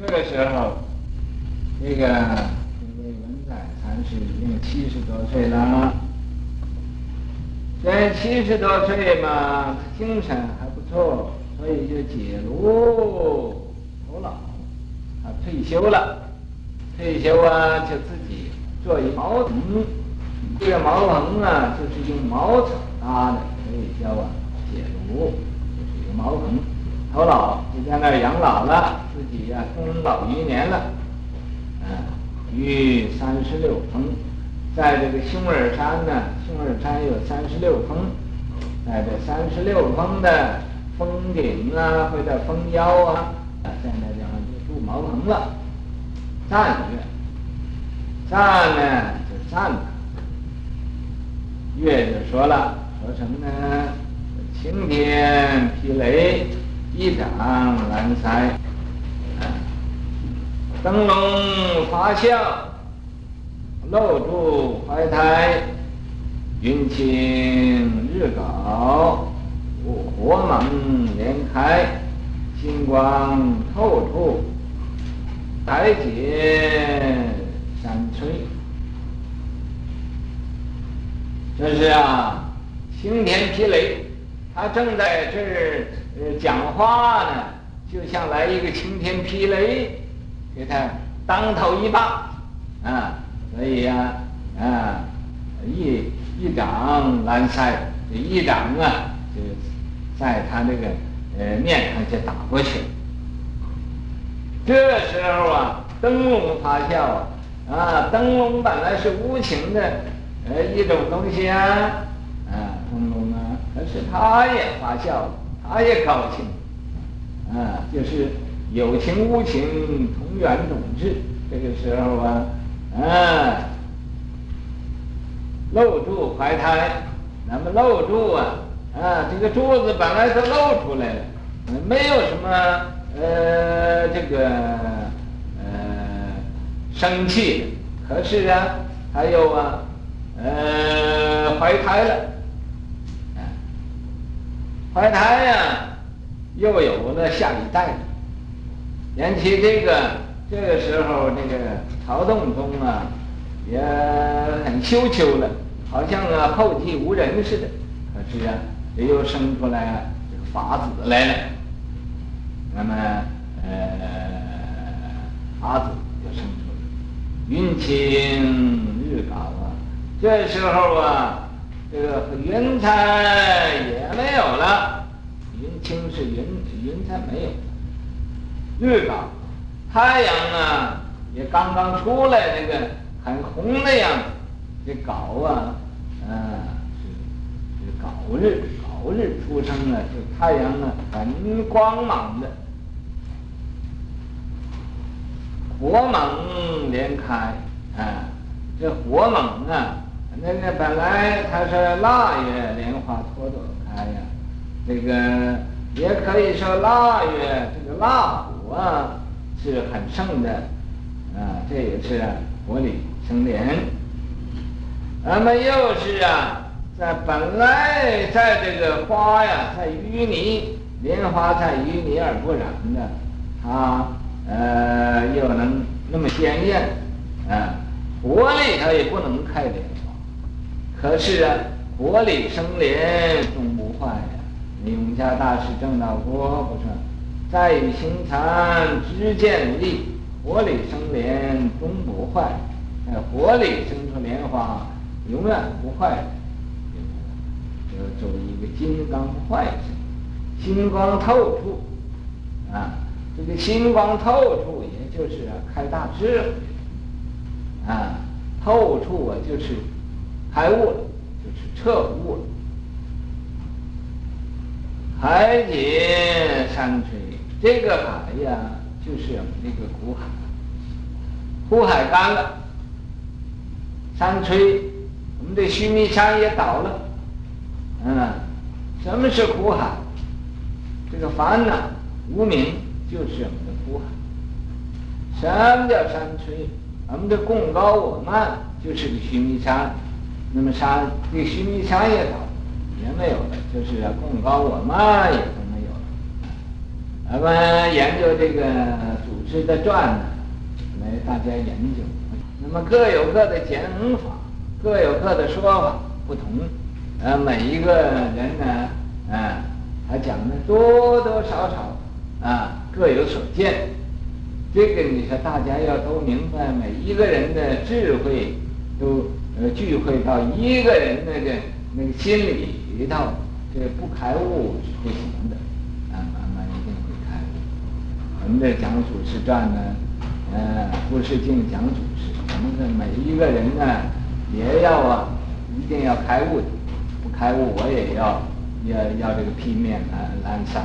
这个时候，这个这位文仔禅师已经七十多岁了。这七十多岁嘛，精神还不错，所以就解炉头脑，他退休了。退休啊，就自己做一茅棚。这个茅棚啊，就是用茅草搭的，所以叫啊解炉，就是一个茅棚。头老就在那儿养老了，自己呀、啊、终老余年了，啊，于三十六峰，在这个熊耳山呢，熊耳山有三十六峰，在这三十六峰的峰顶啊，或者峰腰啊，啊，在那地方就筑茅棚了，站月，站呢就站了，月就说了，说什么呢？晴天霹雷。一掌拦塞，灯笼发笑，露珠怀胎，云清日槁，火火猛连开，星光透出，台阶山摧。这是啊，晴天霹雷，他正在这儿。呃，讲话呢，就像来一个晴天霹雷，给他当头一棒，啊，所以呀，啊，一一掌拦塞，这一掌啊，就在他那个呃面上就打过去。这时候啊，灯笼发笑啊，灯笼本来是无情的呃一种东西啊，是他也发笑了。他也高兴，啊，就是有情无情同源种智。这个时候啊，啊，露珠怀胎，那么露珠啊，啊，这个珠子本来都露出来了，没有什么呃这个呃生气，可是啊，还有啊，呃怀胎了。怀胎呀，又有了下一代。言其这个这个时候，那个曹洞宗啊，也很羞羞了，好像啊后继无人似的。可是啊，这又生出来这个法子来了。那么呃，法子就生出来，云清日高啊。这时候啊。这个云彩也没有了，云青是云，云彩没有了。日槁，太阳啊，也刚刚出来，那个很红的样子。这槁啊，啊是是槁日，槁日出生了，这太阳啊很光芒的，火猛连开啊，这火猛啊。那个本来它是腊月莲花朵朵开呀，这个也可以说腊月这个腊火啊是很盛的，啊，这也是火里生莲。那么又是啊，在本来在这个花呀，在淤泥，莲花在淤泥而不染的，它呃又能那么鲜艳，啊，火里头也不能开莲。可是啊，火里生莲终不坏呀。永嘉大师证道过，不说，在于行禅知见利，火里生莲终不坏。在火里生出莲花，永远不坏。就作为一个金刚坏身，心光透处啊，这个心光透处，也就是啊，开大智慧啊，透处啊，就是。开悟了，就是彻悟了。海底山摧，这个海呀，就是我们那个苦海。苦海干了，山吹，我们的须弥山也倒了。嗯，什么是苦海？这个烦恼、无明，就是我们的苦海。什么叫山吹？我们的贡高我慢，就是个须弥山。那么啥，这须弥山也倒，也没有了，就是贡高我妈也都没有了。咱们研究这个祖师的传呢，来大家研究。那么各有各的讲法，各有各的说法不同。呃，每一个人呢，啊，他讲的多多少少啊各有所见。这个你说大家要都明白，每一个人的智慧都呃聚会到一个人那个那个心里头，这不开悟是不行的。啊，慢慢一定会开悟。我们这讲祖师传呢，呃，不是净讲祖师，我们的每一个人呢，也要啊，一定要开悟。不开悟，我也要要要这个劈面啊，拦杀。